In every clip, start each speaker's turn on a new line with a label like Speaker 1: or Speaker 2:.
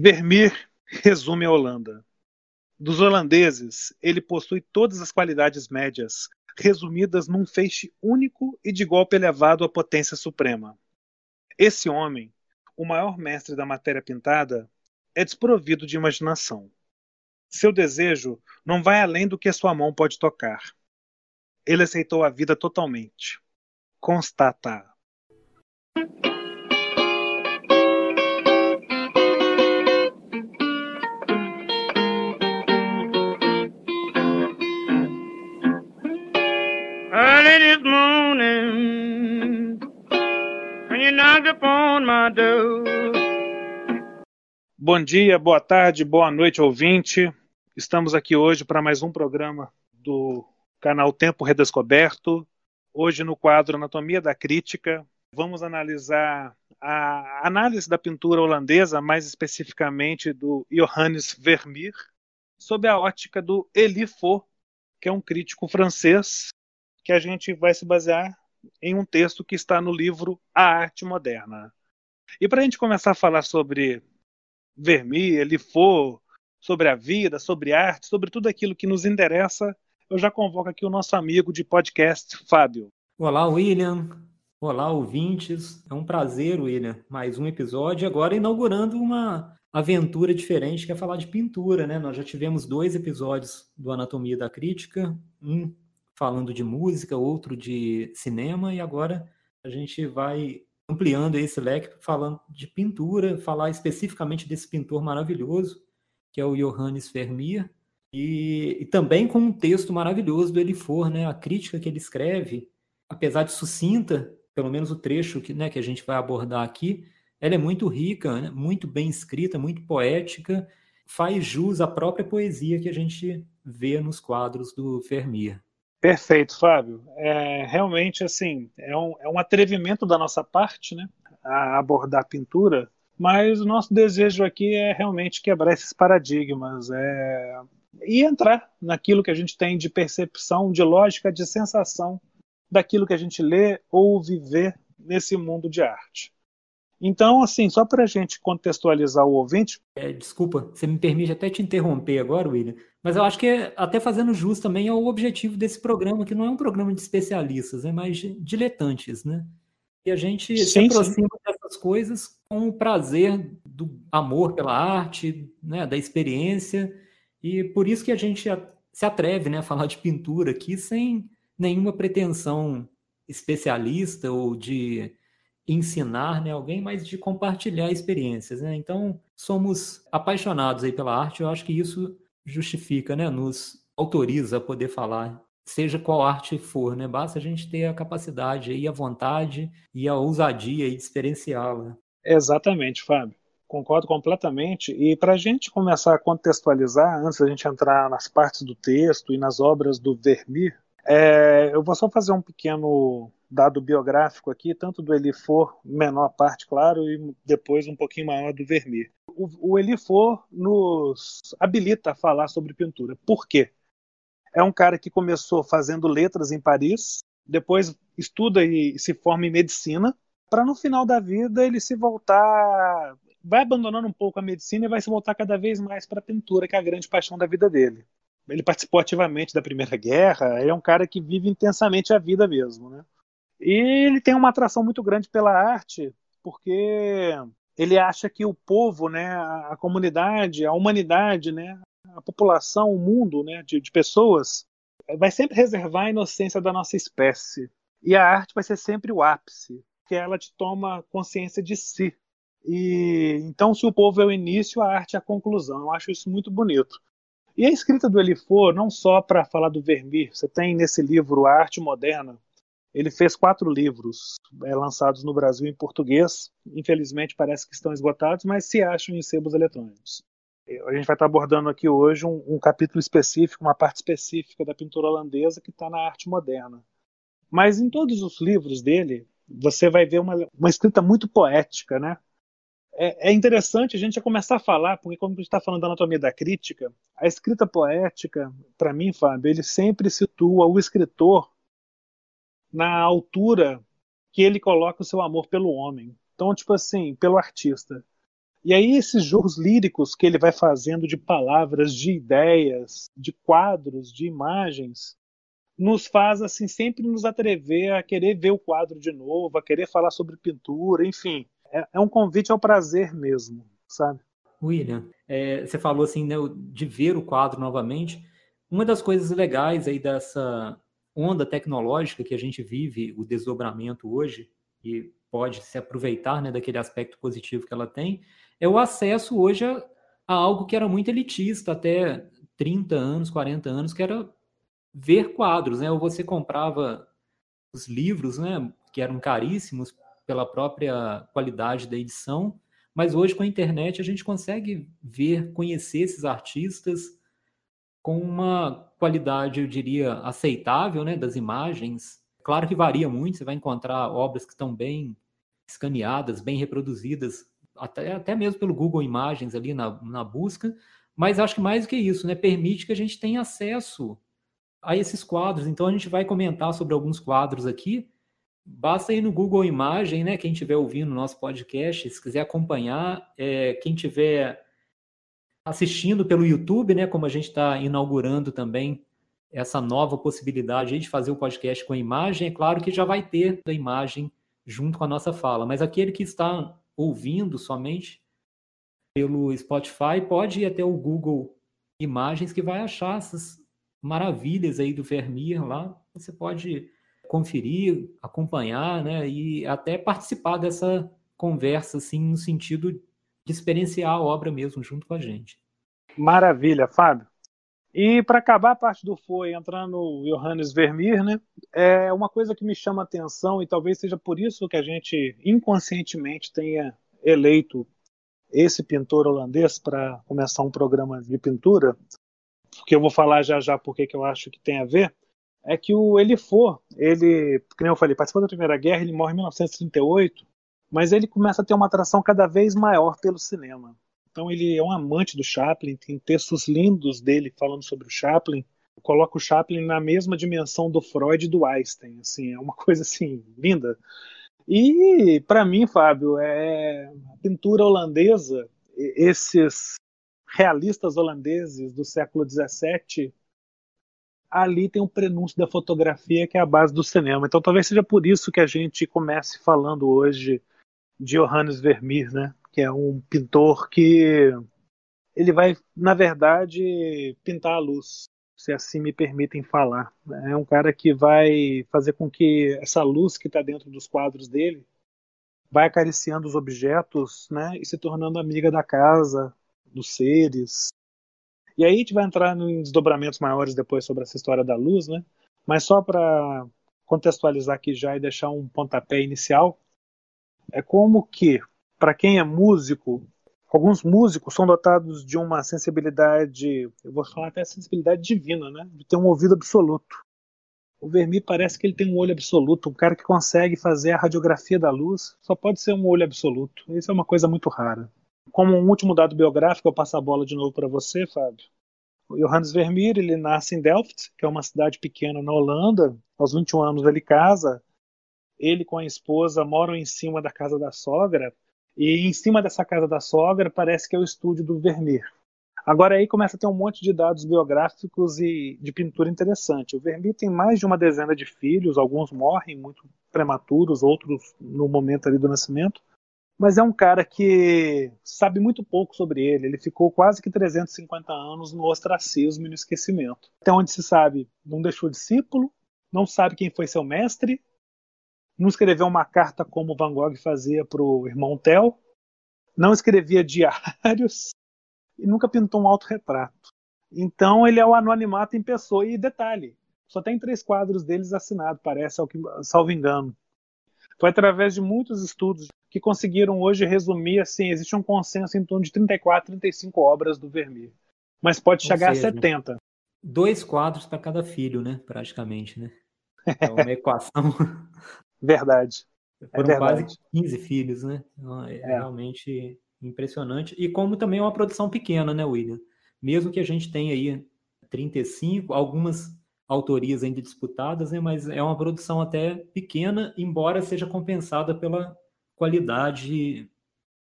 Speaker 1: Vermeer resume a Holanda. Dos holandeses, ele possui todas as qualidades médias, resumidas num feixe único e de golpe elevado à potência suprema. Esse homem, o maior mestre da matéria pintada, é desprovido de imaginação. Seu desejo não vai além do que a sua mão pode tocar. Ele aceitou a vida totalmente. Constata. Bom dia, boa tarde, boa noite, ouvinte. Estamos aqui hoje para mais um programa do canal Tempo Redescoberto. Hoje, no quadro Anatomia da Crítica, vamos analisar a análise da pintura holandesa, mais especificamente do Johannes Vermeer, sob a ótica do Elie Faux, que é um crítico francês que a gente vai se basear em um texto que está no livro A Arte Moderna. E para a gente começar a falar sobre Vermeer, Lifo, sobre a vida, sobre arte, sobre tudo aquilo que nos interessa, eu já convoco aqui o nosso amigo de podcast, Fábio.
Speaker 2: Olá, William. Olá, ouvintes. É um prazer, William. Mais um episódio, agora inaugurando uma aventura diferente, que é falar de pintura, né? Nós já tivemos dois episódios do Anatomia da Crítica, um falando de música, outro de cinema, e agora a gente vai ampliando esse leque, falando de pintura, falar especificamente desse pintor maravilhoso, que é o Johannes Vermeer, e, e também com um texto maravilhoso do Elifor, né? A crítica que ele escreve, apesar de sucinta, pelo menos o trecho que, né, que a gente vai abordar aqui, ela é muito rica, né? muito bem escrita, muito poética, faz jus à própria poesia que a gente vê nos quadros do Vermeer.
Speaker 1: Perfeito, Fábio. É, realmente, assim, é um, é um atrevimento da nossa parte, né, a abordar a pintura, mas o nosso desejo aqui é realmente quebrar esses paradigmas é, e entrar naquilo que a gente tem de percepção, de lógica, de sensação daquilo que a gente lê ou viver nesse mundo de arte. Então, assim, só para a gente contextualizar o ouvinte.
Speaker 2: É, desculpa, você me permite até te interromper agora, William, mas eu acho que é, até fazendo jus também ao objetivo desse programa, que não é um programa de especialistas, é mais diletantes, né? E a gente sim, se aproxima sim. dessas coisas com o prazer do amor pela arte, né, da experiência, e por isso que a gente se atreve né, a falar de pintura aqui sem nenhuma pretensão especialista ou de ensinar né, alguém, mas de compartilhar experiências. Né? Então, somos apaixonados aí pela arte, eu acho que isso justifica, né, nos autoriza a poder falar, seja qual arte for, né? Basta a gente ter a capacidade e a vontade e a ousadia de experienciá-la.
Speaker 1: Exatamente, Fábio. Concordo completamente. E para a gente começar a contextualizar, antes da gente entrar nas partes do texto e nas obras do Vermeer, é, eu vou só fazer um pequeno dado biográfico aqui, tanto do Elifor, menor parte, claro, e depois um pouquinho maior do Vermeer. O, o Elifor nos habilita a falar sobre pintura. Por quê? É um cara que começou fazendo letras em Paris, depois estuda e se forma em medicina, para no final da vida ele se voltar, vai abandonando um pouco a medicina e vai se voltar cada vez mais para a pintura, que é a grande paixão da vida dele. Ele participou ativamente da Primeira Guerra, ele é um cara que vive intensamente a vida mesmo, né? E ele tem uma atração muito grande pela arte, porque ele acha que o povo, né, a comunidade, a humanidade, né, a população, o mundo né, de, de pessoas, vai sempre reservar a inocência da nossa espécie. E a arte vai ser sempre o ápice, que ela te toma consciência de si. E então, se o povo é o início, a arte é a conclusão. Eu acho isso muito bonito. E a escrita do Elifor, não só para falar do Vermeer, você tem nesse livro A Arte Moderna, ele fez quatro livros é, lançados no Brasil em português. Infelizmente, parece que estão esgotados, mas se acham em sebos eletrônicos. A gente vai estar abordando aqui hoje um, um capítulo específico, uma parte específica da pintura holandesa que está na arte moderna. Mas em todos os livros dele, você vai ver uma, uma escrita muito poética, né? É, é interessante a gente já começar a falar, porque quando a gente está falando da anatomia da crítica, a escrita poética, para mim, Fábio, ele sempre situa o escritor na altura que ele coloca o seu amor pelo homem. Então, tipo assim, pelo artista. E aí esses jogos líricos que ele vai fazendo de palavras, de ideias, de quadros, de imagens, nos faz assim sempre nos atrever a querer ver o quadro de novo, a querer falar sobre pintura, enfim, é, é um convite ao prazer mesmo, sabe?
Speaker 2: William, é, você falou assim né, de ver o quadro novamente. Uma das coisas legais aí dessa onda tecnológica que a gente vive, o desdobramento hoje, e pode se aproveitar né, daquele aspecto positivo que ela tem, é o acesso hoje a, a algo que era muito elitista até 30 anos, 40 anos, que era ver quadros, né? Ou você comprava os livros, né, que eram caríssimos pela própria qualidade da edição, mas hoje com a internet a gente consegue ver, conhecer esses artistas com uma qualidade, eu diria, aceitável, né, das imagens. Claro que varia muito, você vai encontrar obras que estão bem escaneadas, bem reproduzidas, até, até mesmo pelo Google Imagens ali na, na busca, mas acho que mais do que isso, né, permite que a gente tenha acesso a esses quadros. Então a gente vai comentar sobre alguns quadros aqui. Basta ir no Google Imagem, né? Quem estiver ouvindo o nosso podcast, se quiser acompanhar, é, quem estiver assistindo pelo YouTube, né? Como a gente está inaugurando também essa nova possibilidade de fazer o podcast com a imagem, é claro que já vai ter a imagem junto com a nossa fala, mas aquele que está ouvindo somente pelo Spotify pode ir até o Google Imagens que vai achar essas maravilhas aí do Vermeer lá. Você pode conferir, acompanhar, né, e até participar dessa conversa, assim, no sentido de experienciar a obra mesmo junto com a gente.
Speaker 1: Maravilha, Fábio. E para acabar a parte do foi, entrando no Johannes Vermeer, né, é uma coisa que me chama atenção e talvez seja por isso que a gente inconscientemente tenha eleito esse pintor holandês para começar um programa de pintura, porque eu vou falar já já porque que eu acho que tem a ver, é que o ele for, ele, como eu falei, participou da Primeira Guerra, ele morre em 1938, mas ele começa a ter uma atração cada vez maior pelo cinema. Então ele é um amante do Chaplin, tem textos lindos dele falando sobre o Chaplin. Coloca o Chaplin na mesma dimensão do Freud e do Einstein, assim, é uma coisa assim linda. E para mim, Fábio, é a pintura holandesa, esses realistas holandeses do século XVII, ali tem um prenúncio da fotografia que é a base do cinema. Então talvez seja por isso que a gente comece falando hoje de Johannes Vermeer, né? que é um pintor que ele vai, na verdade, pintar a luz, se assim me permitem falar. É um cara que vai fazer com que essa luz que está dentro dos quadros dele vai acariciando os objetos né, e se tornando amiga da casa, dos seres. E aí a gente vai entrar em desdobramentos maiores depois sobre essa história da luz, né? Mas só para contextualizar aqui já e deixar um pontapé inicial, é como que, para quem é músico, alguns músicos são dotados de uma sensibilidade, eu vou falar até sensibilidade divina, né? De ter um ouvido absoluto. O Vermeer parece que ele tem um olho absoluto, um cara que consegue fazer a radiografia da luz, só pode ser um olho absoluto. Isso é uma coisa muito rara. Como um último dado biográfico, eu passo a bola de novo para você, Fábio. O Johannes Vermeer, ele nasce em Delft, que é uma cidade pequena na Holanda. Aos 21 anos ele casa. Ele com a esposa moram em cima da casa da sogra. E em cima dessa casa da sogra parece que é o estúdio do Vermeer. Agora aí começa a ter um monte de dados biográficos e de pintura interessante. O Vermeer tem mais de uma dezena de filhos, alguns morrem muito prematuros, outros no momento ali do nascimento mas é um cara que sabe muito pouco sobre ele. Ele ficou quase que 350 anos no ostracismo e no esquecimento. Até onde se sabe, não deixou discípulo, não sabe quem foi seu mestre, não escreveu uma carta como Van Gogh fazia para o irmão Theo, não escrevia diários e nunca pintou um autorretrato. Então ele é o anonimato em pessoa. E detalhe, só tem três quadros deles assinados, parece, ao que, salvo engano. Foi através de muitos estudos que conseguiram hoje resumir assim, existe um consenso em torno de 34, 35 obras do Vermeer. Mas pode Ou chegar seja, a 70.
Speaker 2: Dois quadros para cada filho, né? Praticamente, né? É uma equação.
Speaker 1: Verdade.
Speaker 2: Foram é quase 15 filhos, né? Então, é, é, realmente impressionante. E como também é uma produção pequena, né, William? Mesmo que a gente tenha aí 35, algumas autorias ainda disputadas, né? Mas é uma produção até pequena, embora seja compensada pela qualidade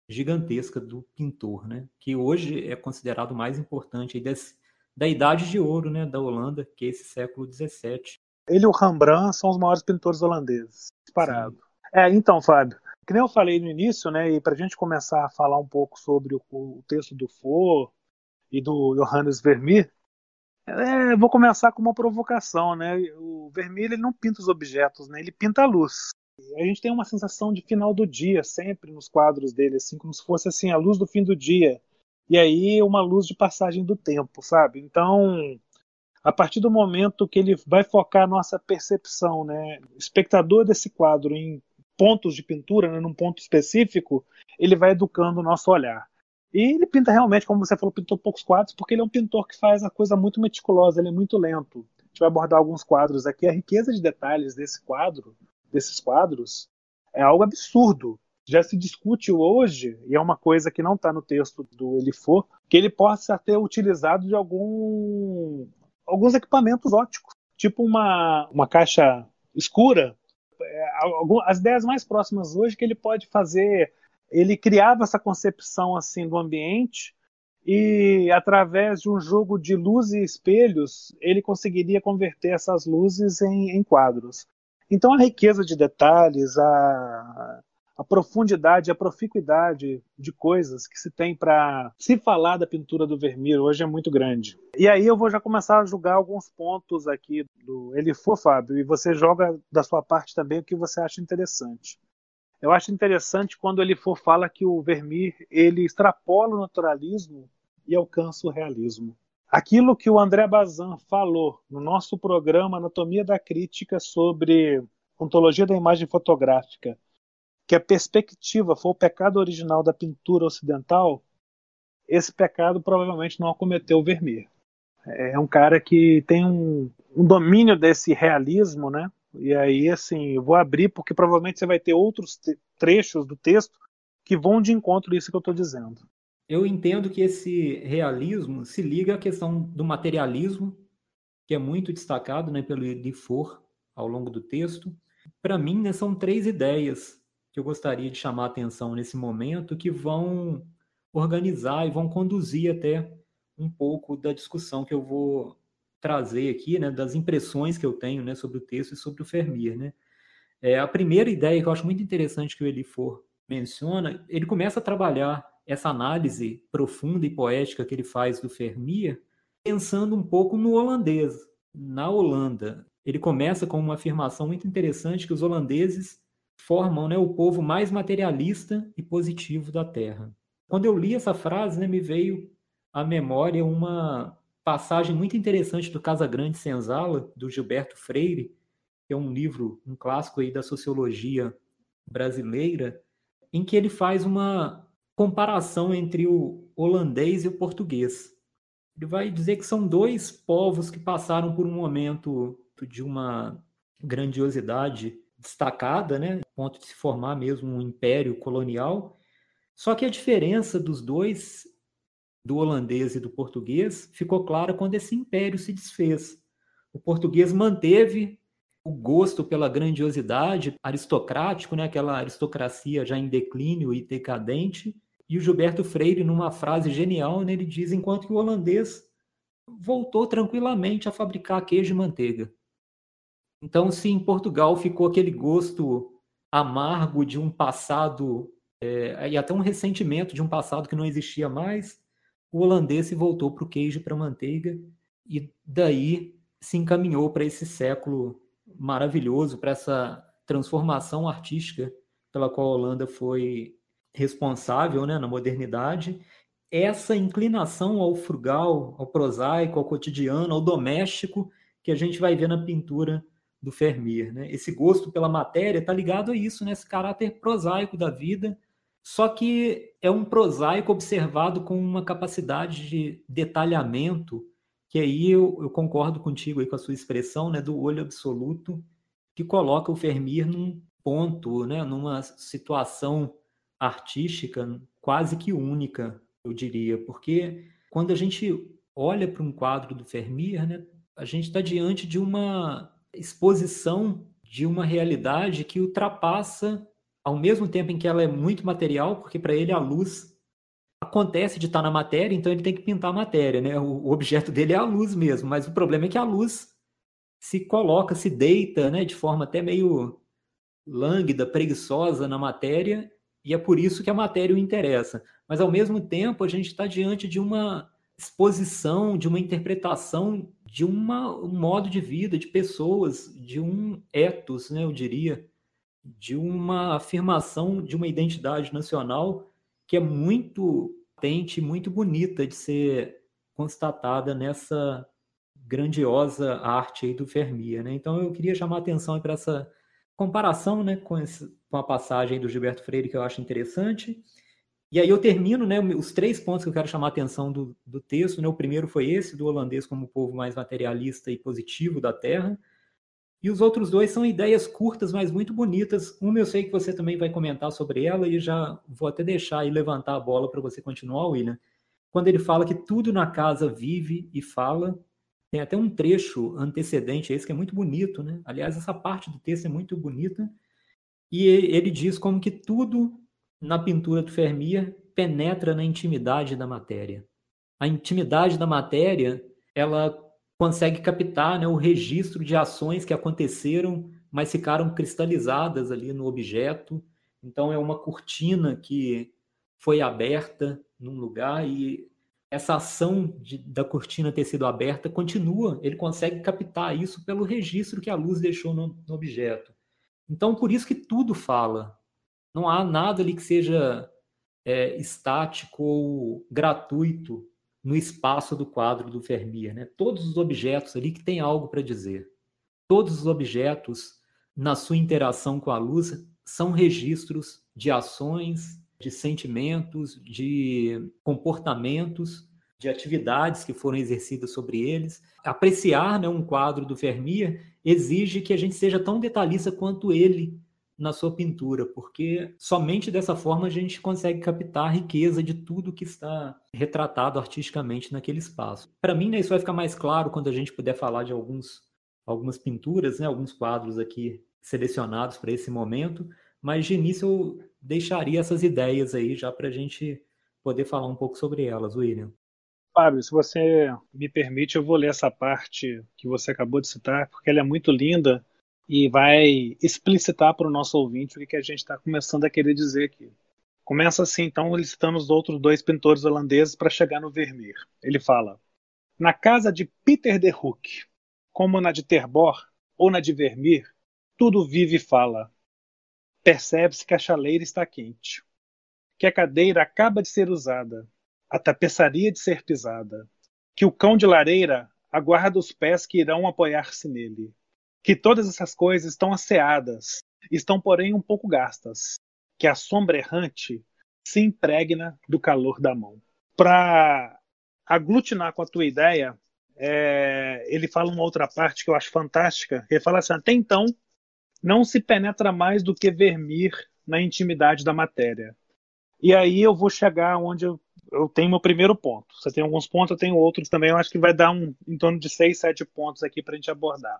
Speaker 2: gigantesca do pintor, né? Que hoje é considerado o mais importante desse, da Idade de Ouro, né? Da Holanda, que é esse século XVII.
Speaker 1: Ele e o Rembrandt são os maiores pintores holandeses, disparado. É, então, Fábio, que nem eu falei no início, né? E para a gente começar a falar um pouco sobre o, o texto do Faux e do Johannes Vermeer, é, vou começar com uma provocação, né? O Vermeer ele não pinta os objetos, né? Ele pinta a luz. A gente tem uma sensação de final do dia sempre nos quadros dele, assim, como se fosse assim a luz do fim do dia. E aí uma luz de passagem do tempo, sabe? Então, a partir do momento que ele vai focar a nossa percepção, né, espectador desse quadro em pontos de pintura, né, num ponto específico, ele vai educando o nosso olhar. E ele pinta realmente, como você falou, pintou poucos quadros, porque ele é um pintor que faz a coisa muito meticulosa, ele é muito lento. A gente vai abordar alguns quadros aqui. A riqueza de detalhes desse quadro, desses quadros, é algo absurdo. Já se discute hoje, e é uma coisa que não está no texto do Elifo, que ele possa ter utilizado de algum, alguns equipamentos óticos, tipo uma, uma caixa escura. É, as ideias mais próximas hoje que ele pode fazer ele criava essa concepção assim do ambiente e através de um jogo de luz e espelhos ele conseguiria converter essas luzes em, em quadros. Então a riqueza de detalhes, a, a profundidade, a proficuidade de coisas que se tem para se falar da pintura do Vermeer hoje é muito grande. E aí eu vou já começar a julgar alguns pontos aqui do Ele for Fábio e você joga da sua parte também o que você acha interessante. Eu acho interessante quando ele for fala que o Vermeer ele extrapola o naturalismo e alcança o realismo. Aquilo que o André Bazin falou no nosso programa Anatomia da Crítica sobre ontologia da imagem fotográfica, que a perspectiva foi o pecado original da pintura ocidental, esse pecado provavelmente não acometeu Vermeer. É um cara que tem um, um domínio desse realismo, né? E aí, assim, eu vou abrir porque provavelmente você vai ter outros trechos do texto que vão de encontro a isso que eu estou dizendo.
Speaker 2: Eu entendo que esse realismo se liga à questão do materialismo, que é muito destacado né, pelo Dufour ao longo do texto. Para mim, né, são três ideias que eu gostaria de chamar a atenção nesse momento que vão organizar e vão conduzir até um pouco da discussão que eu vou trazer aqui, né, das impressões que eu tenho, né, sobre o texto e sobre o Fermier, né. É, a primeira ideia que eu acho muito interessante que o Elifor menciona, ele começa a trabalhar essa análise profunda e poética que ele faz do Fermier, pensando um pouco no holandês, na Holanda. Ele começa com uma afirmação muito interessante que os holandeses formam né, o povo mais materialista e positivo da Terra. Quando eu li essa frase, né, me veio à memória uma passagem muito interessante do Casa Grande Senzala, do Gilberto Freire, que é um livro, um clássico aí da sociologia brasileira, em que ele faz uma comparação entre o holandês e o português. Ele vai dizer que são dois povos que passaram por um momento de uma grandiosidade destacada, né, ponto de se formar mesmo um império colonial. Só que a diferença dos dois do holandês e do português ficou clara quando esse império se desfez. O português manteve o gosto pela grandiosidade aristocrático, né, aquela aristocracia já em declínio e decadente, e o Gilberto Freire, numa frase genial, né, ele diz: enquanto que o holandês voltou tranquilamente a fabricar queijo e manteiga. Então, se em Portugal ficou aquele gosto amargo de um passado é, e até um ressentimento de um passado que não existia mais, o holandês se voltou para o queijo para a manteiga e daí se encaminhou para esse século maravilhoso, para essa transformação artística pela qual a Holanda foi responsável né, na modernidade. Essa inclinação ao frugal, ao prosaico, ao cotidiano, ao doméstico, que a gente vai ver na pintura do Vermeer. Né? Esse gosto pela matéria está ligado a isso, né? esse caráter prosaico da vida, só que é um prosaico observado com uma capacidade de detalhamento, que aí eu, eu concordo contigo aí com a sua expressão, né, do olho absoluto, que coloca o Vermeer num ponto, né, numa situação artística quase que única, eu diria, porque quando a gente olha para um quadro do Vermeer, né, a gente está diante de uma exposição de uma realidade que ultrapassa ao mesmo tempo em que ela é muito material, porque para ele a luz acontece de estar na matéria, então ele tem que pintar a matéria, né? O, objeto dele é a luz mesmo, mas o problema é que a luz se coloca, se deita, né, de forma até meio lânguida, preguiçosa na matéria, e é por isso que a matéria o interessa. Mas ao mesmo tempo, a gente está diante de uma exposição, de uma interpretação de uma, um modo de vida, de pessoas, de um ethos, né, eu diria, de uma afirmação de uma identidade nacional que é muito patente, muito bonita de ser constatada nessa grandiosa arte aí do Vermeer, né? Então eu queria chamar a atenção para essa comparação, né, com, esse, com a passagem do Gilberto Freire que eu acho interessante e aí eu termino, né, os três pontos que eu quero chamar a atenção do, do texto, né, o primeiro foi esse, do holandês como povo mais materialista e positivo da Terra, e os outros dois são ideias curtas, mas muito bonitas. Uma eu sei que você também vai comentar sobre ela e já vou até deixar e levantar a bola para você continuar, William. Quando ele fala que tudo na casa vive e fala, tem até um trecho antecedente a esse que é muito bonito, né? Aliás, essa parte do texto é muito bonita. E ele diz como que tudo na pintura do Vermeer penetra na intimidade da matéria. A intimidade da matéria, ela consegue captar né, o registro de ações que aconteceram, mas ficaram cristalizadas ali no objeto. Então é uma cortina que foi aberta num lugar e essa ação de, da cortina ter sido aberta continua, ele consegue captar isso pelo registro que a luz deixou no, no objeto. Então, por isso que tudo fala, não há nada ali que seja é, estático ou gratuito no espaço do quadro do Vermeer. Né? Todos os objetos ali que têm algo para dizer. Todos os objetos, na sua interação com a luz, são registros de ações, de sentimentos, de comportamentos, de atividades que foram exercidas sobre eles. Apreciar né, um quadro do Vermeer exige que a gente seja tão detalhista quanto ele na sua pintura, porque somente dessa forma a gente consegue captar a riqueza de tudo que está retratado artisticamente naquele espaço. Para mim, né, isso vai ficar mais claro quando a gente puder falar de alguns, algumas pinturas, né, alguns quadros aqui selecionados para esse momento, mas de início eu deixaria essas ideias aí já para a gente poder falar um pouco sobre elas, William.
Speaker 1: Fábio, se você me permite, eu vou ler essa parte que você acabou de citar, porque ela é muito linda e vai explicitar para o nosso ouvinte o que, a gente está começando a querer dizer aqui. Começa assim, então, listando os outros dois pintores holandeses para chegar no Vermeer. Ele fala: Na casa de Peter de Hoek, como na de Terbor ou na de Vermeer, tudo vive e fala. Percebe-se que a chaleira está quente, que a cadeira acaba de ser usada, a tapeçaria de ser pisada, que o cão de lareira aguarda os pés que irão apoiar-se nele, que todas essas coisas estão asseadas, estão, porém, um pouco gastas, que a sombra errante se impregna do calor da mão. Para aglutinar com a tua ideia, é, ele fala uma outra parte que eu acho fantástica. Ele fala assim: até então, não se penetra mais do que vermir na intimidade da matéria. E aí eu vou chegar onde eu, eu tenho meu primeiro ponto. Você tem alguns pontos, eu tenho outros também. Eu acho que vai dar um, em torno de seis, sete pontos aqui para a gente abordar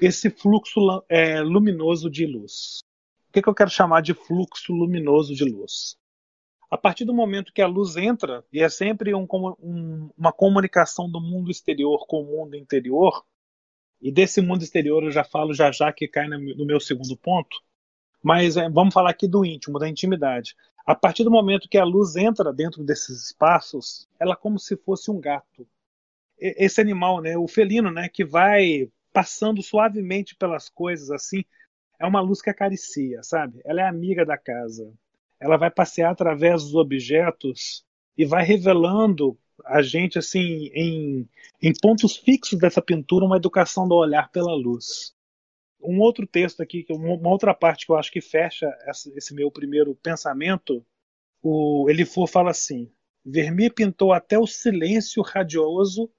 Speaker 1: esse fluxo é, luminoso de luz. O que, que eu quero chamar de fluxo luminoso de luz? A partir do momento que a luz entra, e é sempre um, um, uma comunicação do mundo exterior com o mundo interior, e desse mundo exterior eu já falo já já que cai no meu segundo ponto, mas é, vamos falar aqui do íntimo, da intimidade. A partir do momento que a luz entra dentro desses espaços, ela é como se fosse um gato. Esse animal, né, o felino, né, que vai passando suavemente pelas coisas assim. É uma luz que acaricia, sabe? Ela é amiga da casa. Ela vai passear através dos objetos e vai revelando a gente assim em, em pontos fixos dessa pintura uma educação do olhar pela luz. Um outro texto aqui, uma outra parte que eu acho que fecha esse meu primeiro pensamento, o ele for fala assim: Vermeer pintou até o silêncio radioso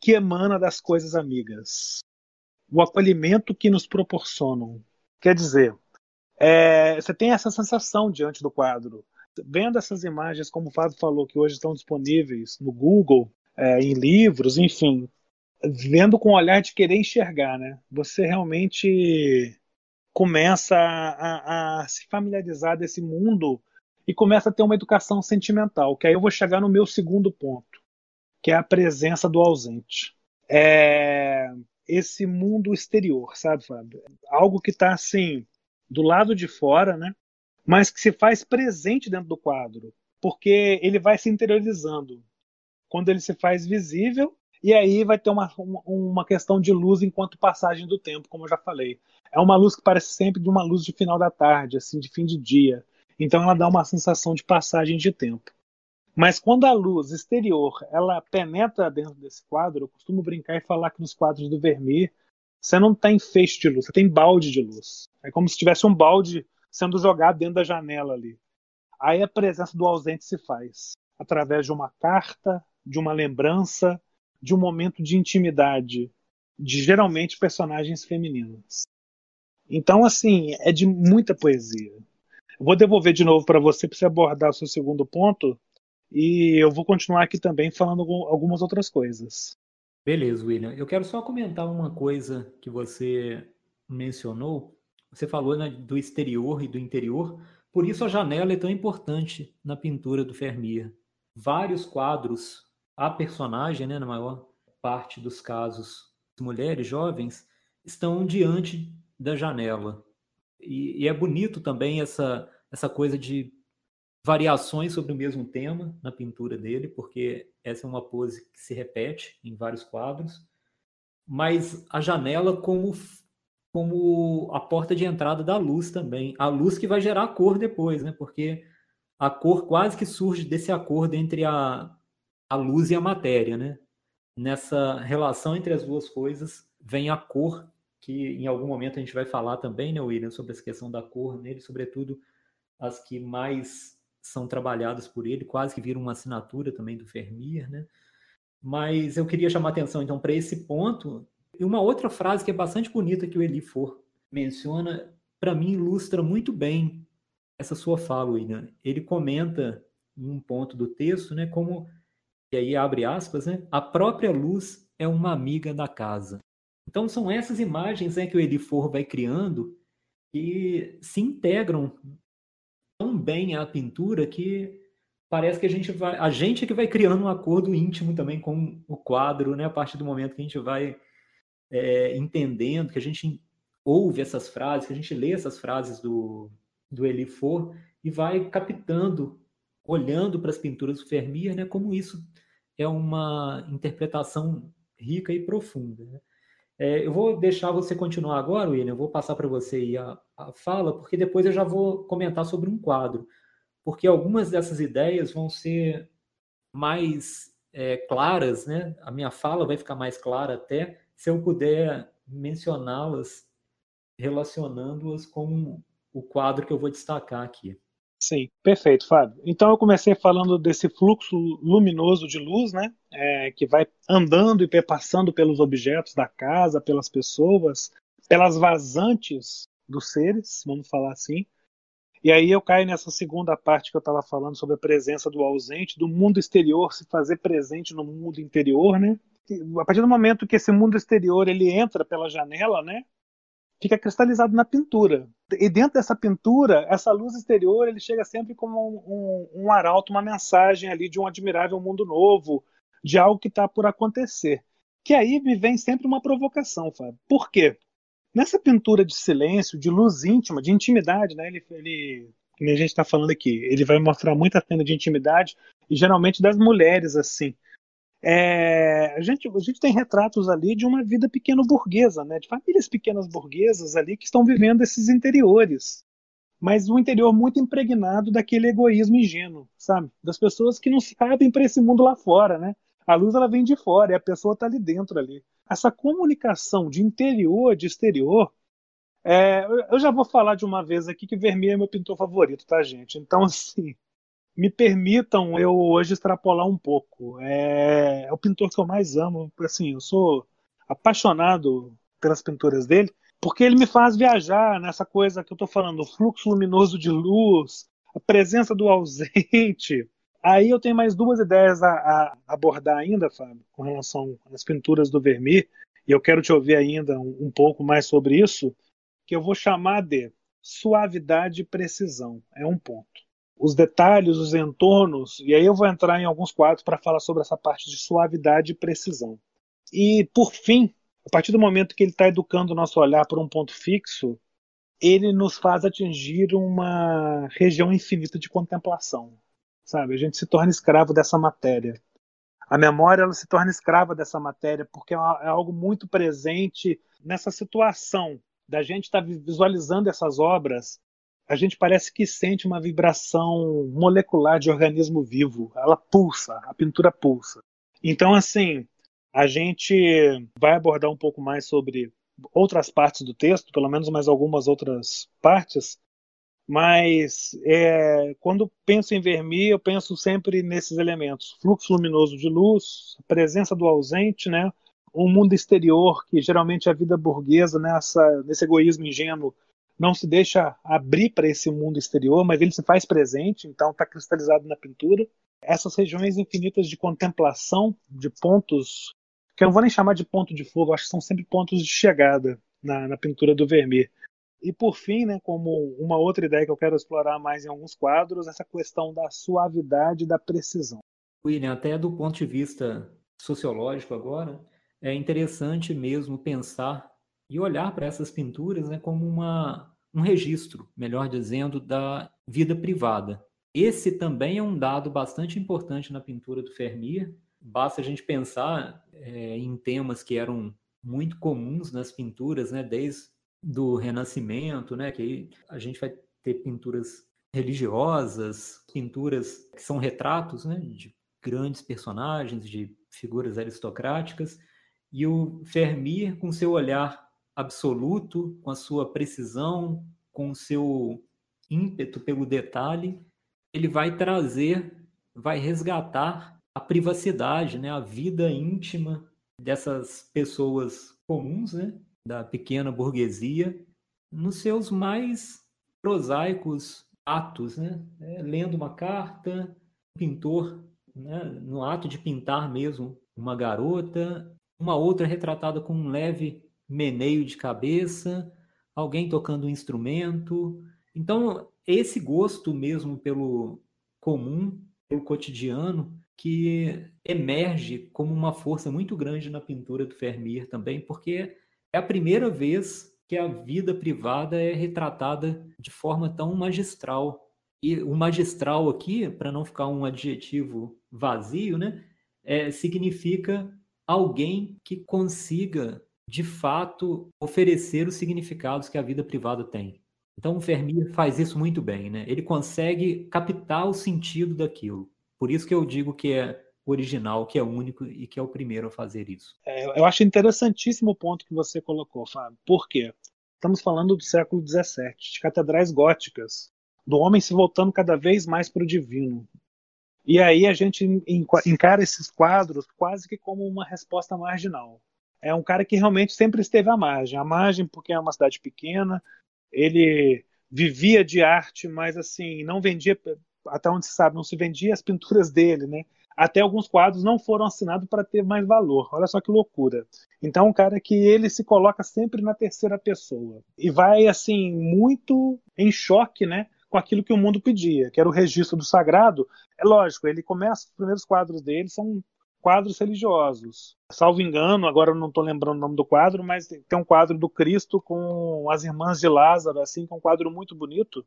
Speaker 1: que emana das coisas amigas o acolhimento que nos proporcionam. Quer dizer, é, você tem essa sensação diante do quadro. Vendo essas imagens, como o Fábio falou, que hoje estão disponíveis no Google, é, em livros, enfim, vendo com o olhar de querer enxergar, né? Você realmente começa a, a, a se familiarizar desse mundo e começa a ter uma educação sentimental, que aí eu vou chegar no meu segundo ponto, que é a presença do ausente. É esse mundo exterior, sabe, Fábio? Algo que está assim do lado de fora, né? Mas que se faz presente dentro do quadro, porque ele vai se interiorizando. Quando ele se faz visível, e aí vai ter uma, uma questão de luz enquanto passagem do tempo, como eu já falei. É uma luz que parece sempre de uma luz de final da tarde, assim, de fim de dia. Então ela dá uma sensação de passagem de tempo. Mas quando a luz exterior ela penetra dentro desse quadro, eu costumo brincar e falar que nos quadros do Vermeer você não tem feixe de luz, você tem balde de luz. É como se tivesse um balde sendo jogado dentro da janela ali. Aí a presença do ausente se faz através de uma carta, de uma lembrança, de um momento de intimidade, de geralmente personagens femininas. Então, assim, é de muita poesia. vou devolver de novo para você para você abordar o seu segundo ponto e eu vou continuar aqui também falando algumas outras coisas.
Speaker 2: Beleza, William. Eu quero só comentar uma coisa que você mencionou. Você falou né, do exterior e do interior. Por isso a janela é tão importante na pintura do Vermeer. Vários quadros, a personagem, né, na maior parte dos casos, mulheres jovens, estão diante da janela. E, e é bonito também essa, essa coisa de variações sobre o mesmo tema na pintura dele, porque essa é uma pose que se repete em vários quadros, mas a janela como como a porta de entrada da luz também, a luz que vai gerar a cor depois, né? Porque a cor quase que surge desse acordo entre a, a luz e a matéria, né? Nessa relação entre as duas coisas vem a cor, que em algum momento a gente vai falar também, né, William, sobre essa questão da cor nele, sobretudo as que mais são trabalhadas por ele, quase que viram uma assinatura também do Vermeer, né? Mas eu queria chamar atenção então para esse ponto. E uma outra frase que é bastante bonita que o Eli For menciona, para mim ilustra muito bem essa sua fala, William. Ele comenta em um ponto do texto, né, como e aí abre aspas, né? A própria luz é uma amiga da casa. Então são essas imagens né, que o Eli For vai criando que se integram bem a pintura que parece que a gente vai, a gente é que vai criando um acordo íntimo também com o quadro, né? A partir do momento que a gente vai é, entendendo, que a gente ouve essas frases, que a gente lê essas frases do, do Elifor e vai captando, olhando para as pinturas do Vermeer, né? Como isso é uma interpretação rica e profunda. Né? É, eu vou deixar você continuar agora, William. Eu vou passar para você a, a fala, porque depois eu já vou comentar sobre um quadro. Porque algumas dessas ideias vão ser mais é, claras, né? A minha fala vai ficar mais clara até se eu puder mencioná-las, relacionando-as com o quadro que eu vou destacar aqui.
Speaker 1: Sim, perfeito, Fábio. Então eu comecei falando desse fluxo luminoso de luz, né, é, que vai andando e perpassando pelos objetos da casa, pelas pessoas, pelas vazantes dos seres, vamos falar assim. E aí eu caio nessa segunda parte que eu estava falando sobre a presença do ausente, do mundo exterior se fazer presente no mundo interior, né? A partir do momento que esse mundo exterior ele entra pela janela, né? Fica cristalizado na pintura. E dentro dessa pintura, essa luz exterior, ele chega sempre como um, um, um arauto, uma mensagem ali de um admirável mundo novo, de algo que está por acontecer. Que aí me vem sempre uma provocação, Fábio. Por quê? Nessa pintura de silêncio, de luz íntima, de intimidade, né? Ele, ele como a gente está falando aqui, ele vai mostrar muita cena de intimidade e geralmente das mulheres assim. É, a, gente, a gente tem retratos ali de uma vida pequeno burguesa, né, de famílias pequenas burguesas ali que estão vivendo esses interiores. Mas um interior muito impregnado daquele egoísmo ingênuo, sabe? Das pessoas que não sabem para esse mundo lá fora, né? A luz ela vem de fora e a pessoa está ali dentro ali. Essa comunicação de interior, de exterior, é, eu já vou falar de uma vez aqui que Vermeer é meu pintor favorito, tá, gente? Então, assim, me permitam eu hoje extrapolar um pouco. É, é, o pintor que eu mais amo. Assim, eu sou apaixonado pelas pinturas dele, porque ele me faz viajar nessa coisa que eu estou falando, o fluxo luminoso de luz, a presença do ausente. Aí eu tenho mais duas ideias a, a abordar ainda, Fábio, com relação às pinturas do Vermeer, e eu quero te ouvir ainda um, um pouco mais sobre isso, que eu vou chamar de suavidade e precisão. É um ponto. Os detalhes, os entornos, e aí eu vou entrar em alguns quadros para falar sobre essa parte de suavidade e precisão. E, por fim, a partir do momento que ele está educando o nosso olhar para um ponto fixo, ele nos faz atingir uma região infinita de contemplação. Sabe? A gente se torna escravo dessa matéria. A memória ela se torna escrava dessa matéria porque é, é algo muito presente nessa situação da gente estar tá visualizando essas obras. A gente parece que sente uma vibração molecular de organismo vivo. Ela pulsa, a pintura pulsa. Então, assim, a gente vai abordar um pouco mais sobre outras partes do texto, pelo menos mais algumas outras partes, mas é, quando penso em Vermeer, eu penso sempre nesses elementos: fluxo luminoso de luz, presença do ausente, né? um mundo exterior que geralmente a vida burguesa, nessa, nesse egoísmo ingênuo, não se deixa abrir para esse mundo exterior, mas ele se faz presente, então está cristalizado na pintura. Essas regiões infinitas de contemplação, de pontos, que eu não vou nem chamar de ponto de fogo, acho que são sempre pontos de chegada na, na pintura do Vermeer. E por fim, né, como uma outra ideia que eu quero explorar mais em alguns quadros, essa questão da suavidade e da precisão.
Speaker 2: William, até do ponto de vista sociológico agora, é interessante mesmo pensar e olhar para essas pinturas né, como uma, um registro, melhor dizendo, da vida privada. Esse também é um dado bastante importante na pintura do Vermeer. Basta a gente pensar é, em temas que eram muito comuns nas pinturas, né, desde do Renascimento, né? Que a gente vai ter pinturas religiosas, pinturas que são retratos, né? De grandes personagens, de figuras aristocráticas, e o Vermeer, com seu olhar absoluto, com a sua precisão, com o seu ímpeto pelo detalhe, ele vai trazer, vai resgatar a privacidade, né, a vida íntima dessas pessoas comuns, né, da pequena burguesia nos seus mais prosaicos atos, né? É, lendo uma carta, um pintor, né? no ato de pintar mesmo uma garota, uma outra retratada com um leve meneio de cabeça, alguém tocando um instrumento. Então, esse gosto mesmo pelo comum, pelo cotidiano, que emerge como uma força muito grande na pintura do Vermeer também, porque é a primeira vez que a vida privada é retratada de forma tão magistral. E o magistral aqui, para não ficar um adjetivo vazio, né, é, significa alguém que consiga, de fato, oferecer os significados que a vida privada tem. Então, o Vermeer faz isso muito bem, né? Ele consegue captar o sentido daquilo. Por isso que eu digo que é original, que é único e que é o primeiro a fazer isso.
Speaker 1: É, eu acho interessantíssimo o ponto que você colocou, Fábio. Por quê? Estamos falando do século XVII, de catedrais góticas, do homem se voltando cada vez mais para o divino. E aí a gente encara esses quadros quase que como uma resposta marginal. É um cara que realmente sempre esteve à margem. À margem porque é uma cidade pequena, ele vivia de arte, mas assim, não vendia, até onde se sabe, não se vendia as pinturas dele, né? até alguns quadros não foram assinados para ter mais valor. Olha só que loucura. Então, um cara que ele se coloca sempre na terceira pessoa e vai assim muito em choque, né, com aquilo que o mundo pedia, que era o registro do sagrado. É lógico, ele começa os primeiros quadros dele são quadros religiosos. Salvo engano, agora eu não estou lembrando o nome do quadro, mas tem um quadro do Cristo com as irmãs de Lázaro, assim, que é um quadro muito bonito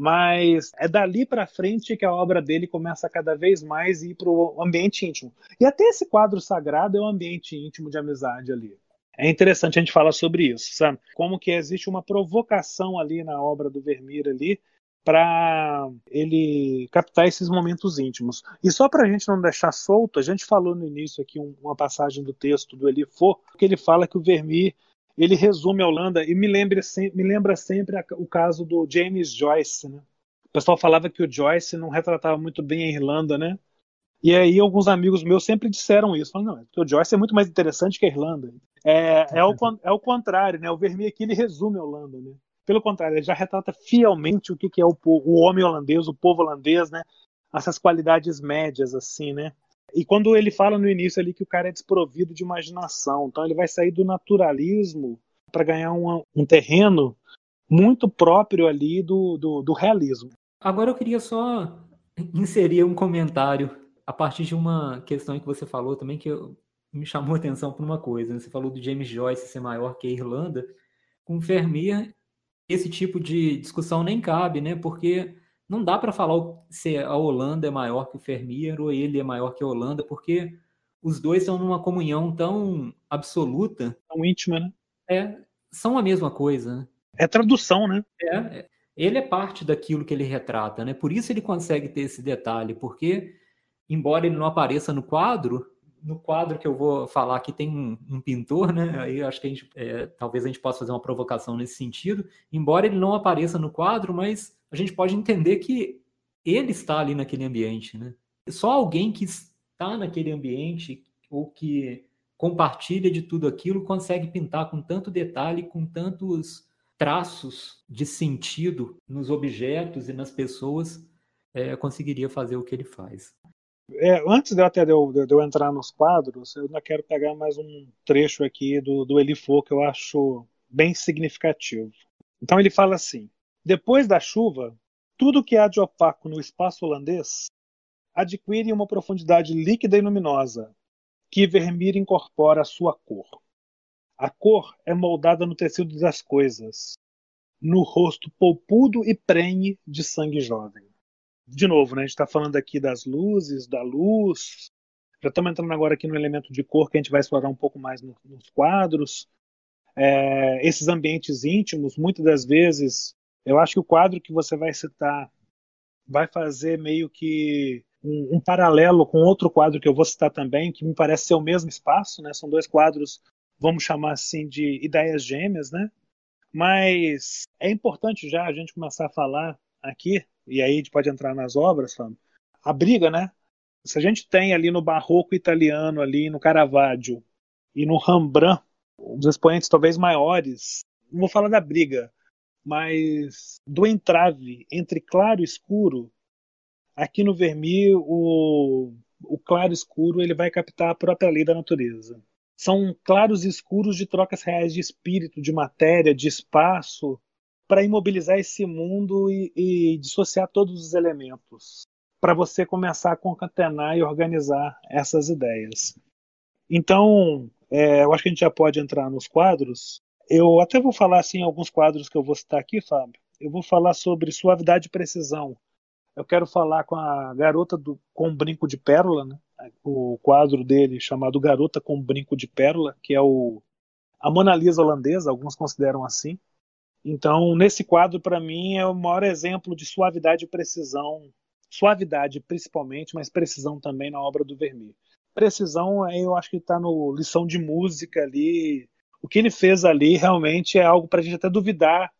Speaker 1: mas é dali para frente que a obra dele começa cada vez mais ir para o ambiente íntimo. E até esse quadro sagrado é um ambiente íntimo de amizade ali. É interessante a gente falar sobre isso, sabe? Como que existe uma provocação ali na obra do Vermeer ali para ele captar esses momentos íntimos. E só para a gente não deixar solto, a gente falou no início aqui uma passagem do texto do Elifo, que ele fala que o Vermeer ele resume a Holanda e me lembra, me lembra sempre o caso do James Joyce. Né? O pessoal falava que o Joyce não retratava muito bem a Irlanda, né? E aí alguns amigos meus sempre disseram isso. Falaram, não, o Joyce é muito mais interessante que a Irlanda. É, é, o, é o contrário, né? O Vermeer aqui ele resume a Holanda, né? Pelo contrário, ele já retrata fielmente o que, que é o, o homem holandês, o povo holandês, né? Essas qualidades médias, assim, né? E quando ele fala no início ali que o cara é desprovido de imaginação, então ele vai sair do naturalismo para ganhar um, terreno muito próprio ali do, do, do realismo.
Speaker 2: Agora eu queria só inserir um comentário a partir de uma questão que você falou também que me chamou a atenção por uma coisa. Né? Você falou do James Joyce ser maior que a Irlanda. Com Vermeer, esse tipo de discussão nem cabe, né? Porque não dá para falar se a Holanda é maior que o Vermeer ou ele é maior que a Holanda, porque os dois estão numa comunhão tão absoluta.
Speaker 1: Tão íntima, né?
Speaker 2: É, são a mesma coisa. Né?
Speaker 1: É tradução, né?
Speaker 2: É, é, ele é parte daquilo que ele retrata, né? Por isso ele consegue ter esse detalhe, porque, embora ele não apareça no quadro, no quadro que eu vou falar aqui tem um, um pintor, né? Aí acho que a gente, é, talvez a gente possa fazer uma provocação nesse sentido. Embora ele não apareça no quadro, mas a gente pode entender que ele está ali naquele ambiente, né? Só alguém que está naquele ambiente ou que compartilha de tudo aquilo consegue pintar com tanto detalhe, com tantos traços de sentido nos objetos e nas pessoas, é, conseguiria fazer o que ele faz.
Speaker 1: É, antes de eu até de eu, de eu, entrar nos quadros, eu ainda quero pegar mais um trecho aqui do, do Elifô que eu acho bem significativo. Então ele fala assim: depois da chuva, tudo que há de opaco no espaço holandês adquire uma profundidade líquida e luminosa, que Vermeer incorpora a sua cor. A cor é moldada no tecido das coisas, no rosto polpudo e prenhe de sangue jovem de novo, né, a gente está falando aqui das luzes, da luz. Já estamos entrando agora aqui no elemento de cor que a gente vai explorar um pouco mais no, nos quadros. É, esses ambientes íntimos, muitas das vezes, eu acho que o quadro que você vai citar vai fazer meio que um, um, paralelo com outro quadro que eu vou citar também, que me parece ser o mesmo espaço, né? São dois quadros, vamos chamar assim, de ideias gêmeas, né? Mas é importante já a gente começar a falar aqui e aí a gente pode entrar nas obras, Fábio, a briga, né? Se a gente tem ali no barroco italiano, ali no Caravaggio e no Rembrandt, os expoentes talvez maiores, não vou falar da briga, mas do entrave entre claro e escuro, aqui no Vermeer o, o claro escuro ele vai captar a própria lei da natureza. São claros e escuros de trocas reais de espírito, de matéria, de espaço, para imobilizar esse mundo e, e dissociar todos os elementos, para você começar a concatenar e organizar essas ideias. Então, é, eu acho que a gente já pode entrar nos quadros. Eu até vou falar assim alguns quadros que eu vou citar aqui, Fábio. Eu vou falar sobre suavidade e precisão. Eu quero falar com a garota do, com brinco de pérola, né? o quadro dele chamado Garota com Brinco de Pérola, que é o, a Mona Lisa holandesa, alguns consideram assim. Então, nesse quadro, para mim, é o maior exemplo de suavidade e precisão. Suavidade, principalmente, mas precisão também na obra do Vermeer. Precisão, eu acho que está no lição de música ali. O que ele fez ali realmente é algo para a gente até duvidar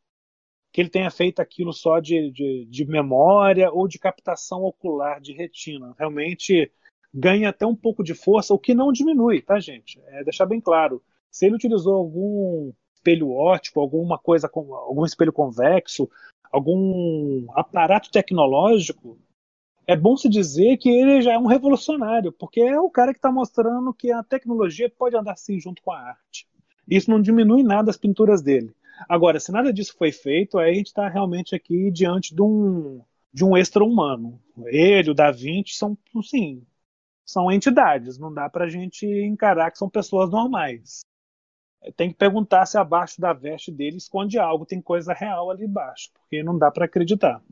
Speaker 1: que ele tenha feito aquilo só de, de, de memória ou de captação ocular de retina. Realmente ganha até um pouco de força, o que não diminui, tá, gente? É deixar bem claro. Se ele utilizou algum espelho óptico, alguma coisa, algum espelho convexo, algum aparato tecnológico, é bom se dizer que ele já é um revolucionário, porque é o cara que está mostrando que a tecnologia pode andar assim junto com a arte. Isso não diminui nada as pinturas dele. Agora, se nada disso foi feito, aí a gente está realmente aqui diante de um, de um extra-humano. Ele, o Da Vinci, são, sim, são entidades. Não dá para a gente encarar que são pessoas normais tem que perguntar se abaixo da veste dele esconde algo, tem coisa real ali embaixo, porque não dá para acreditar.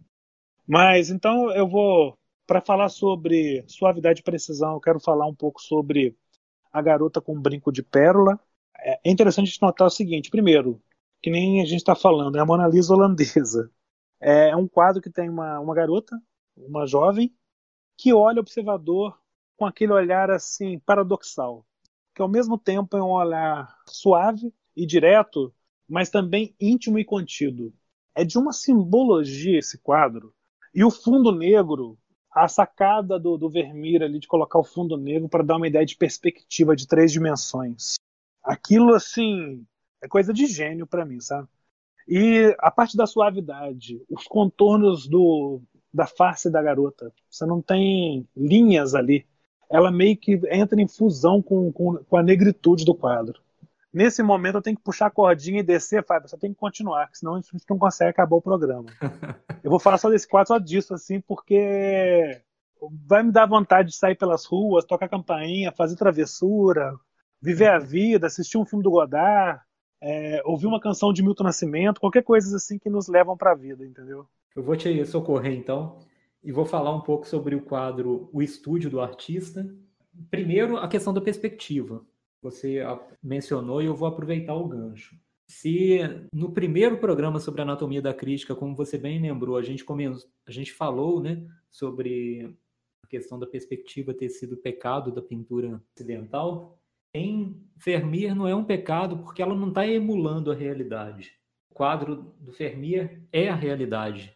Speaker 1: Mas então eu vou para falar sobre suavidade e precisão, eu quero falar um pouco sobre a garota com brinco de pérola. É interessante a gente notar o seguinte: primeiro, que nem a gente está falando, é a Mona Lisa holandesa. É um quadro que tem uma, uma garota, uma jovem, que olha o observador com aquele olhar assim paradoxal que ao mesmo tempo é um olhar suave e direto, mas também íntimo e contido. É de uma simbologia esse quadro. E o fundo negro, a sacada do, do Vermeer ali de colocar o fundo negro para dar uma ideia de perspectiva de três dimensões. Aquilo, assim, é coisa de gênio para mim, sabe? E a parte da suavidade, os contornos do, da face da garota. Você não tem linhas ali ela meio que entra em fusão com, com, com a negritude do quadro. Nesse momento eu tenho que puxar a cordinha e descer, Fábio, você tem que continuar, senão a gente não consegue acabar o programa. eu vou falar só desse quadro, só disso, assim, porque vai me dar vontade de sair pelas ruas, tocar campainha, fazer travessura, viver a vida, assistir um filme do Godard, é, ouvir uma canção de Milton Nascimento, qualquer coisa assim que nos levam para a vida, entendeu?
Speaker 2: Eu vou te socorrer então e vou falar um pouco sobre o quadro O Estúdio do Artista. Primeiro, a questão da perspectiva. Você mencionou e eu vou aproveitar o gancho. Se no primeiro programa sobre anatomia da crítica, como você bem lembrou, a gente, a gente falou né, sobre a questão da perspectiva ter sido pecado da pintura ocidental, em Vermeer não é um pecado porque ela não está emulando a realidade. O quadro do Vermeer é a realidade,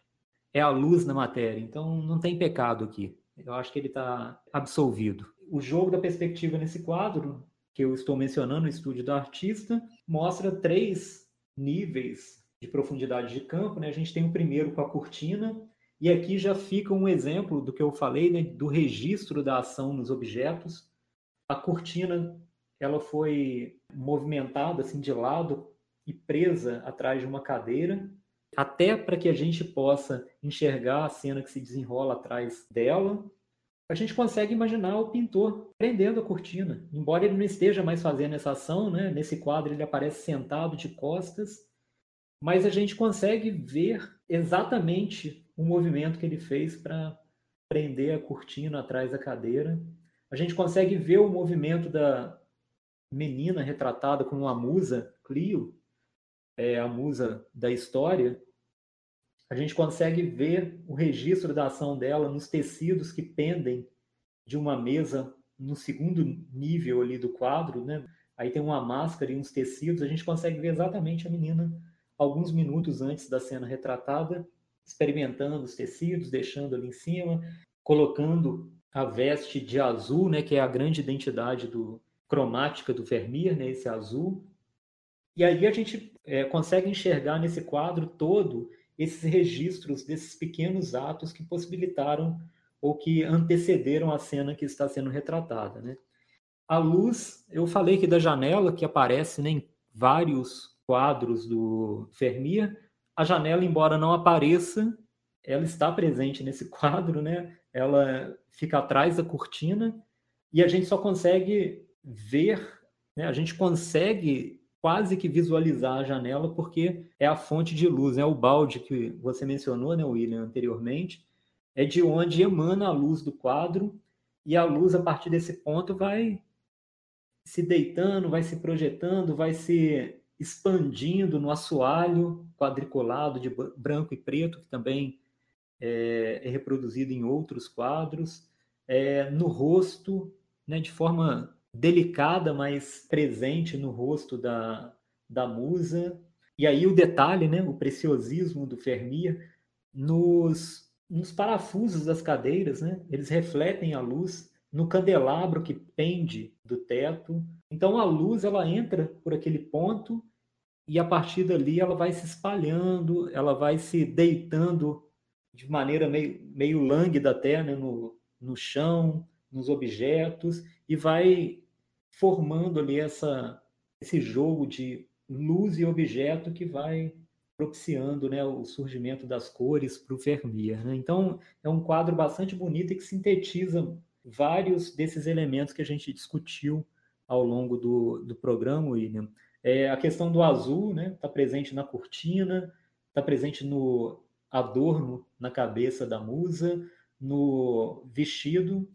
Speaker 2: é a luz na matéria, então não tem pecado aqui. Eu acho que ele está absolvido. O jogo da perspectiva nesse quadro, que eu estou mencionando, o estúdio do artista, mostra três níveis de profundidade de campo. Né? A gente tem o primeiro com a cortina, e aqui já fica um exemplo do que eu falei, né? do registro da ação nos objetos. A cortina ela foi movimentada assim de lado e presa atrás de uma cadeira, até para que a gente possa enxergar a cena que se desenrola atrás dela. A gente consegue imaginar o pintor prendendo a cortina, embora ele não esteja mais fazendo essa ação, né? Nesse quadro ele aparece sentado de costas, mas a gente consegue ver exatamente o movimento que ele fez para prender a cortina atrás da cadeira. A gente consegue ver o movimento da, menina retratada como uma musa, Clio, é a musa da história, a gente consegue ver o registro da ação dela nos tecidos que pendem de uma mesa no segundo nível ali do quadro, né? Aí tem uma máscara e uns tecidos, a gente consegue ver exatamente a menina alguns minutos antes da cena retratada, experimentando os tecidos, deixando ali em cima, colocando a veste de azul, né, que é a grande identidade do, cromática do Vermeer, né, esse azul. E aí a gente é, consegue enxergar nesse quadro todo esses registros desses pequenos atos que possibilitaram ou que antecederam a cena que está sendo retratada. Né? A luz, eu falei aqui da janela, que aparece né, em vários quadros do Vermeer. A janela, embora não apareça, ela está presente nesse quadro, né? ela fica atrás da cortina, e a gente só consegue ver, né, a gente consegue quase que visualizar a janela porque é a fonte de luz, é né? o balde que você mencionou, né, William, anteriormente, é de onde emana a luz do quadro e a luz a partir desse ponto vai se deitando, vai se projetando, vai se expandindo no assoalho quadriculado de branco e preto, que também é, é reproduzido em outros quadros, é, no rosto, né, de forma delicada, mas presente no rosto da, da musa. E aí o detalhe, né, o preciosismo do Vermeer nos, nos parafusos das cadeiras, né, eles refletem a luz no candelabro que pende do teto. Então a luz ela entra por aquele ponto e a partir dali ela vai se espalhando, ela vai se deitando de maneira meio, meio lânguida até né, no, no chão, nos objetos e vai formando ali essa, esse jogo de luz e objeto que vai propiciando né, o surgimento das cores para o Vermeer. Né? Então, é um quadro bastante bonito e que sintetiza vários desses elementos que a gente discutiu ao longo do, do programa, William. É, a questão do azul está né, tá presente na cortina, está presente no adorno na cabeça da musa, no vestido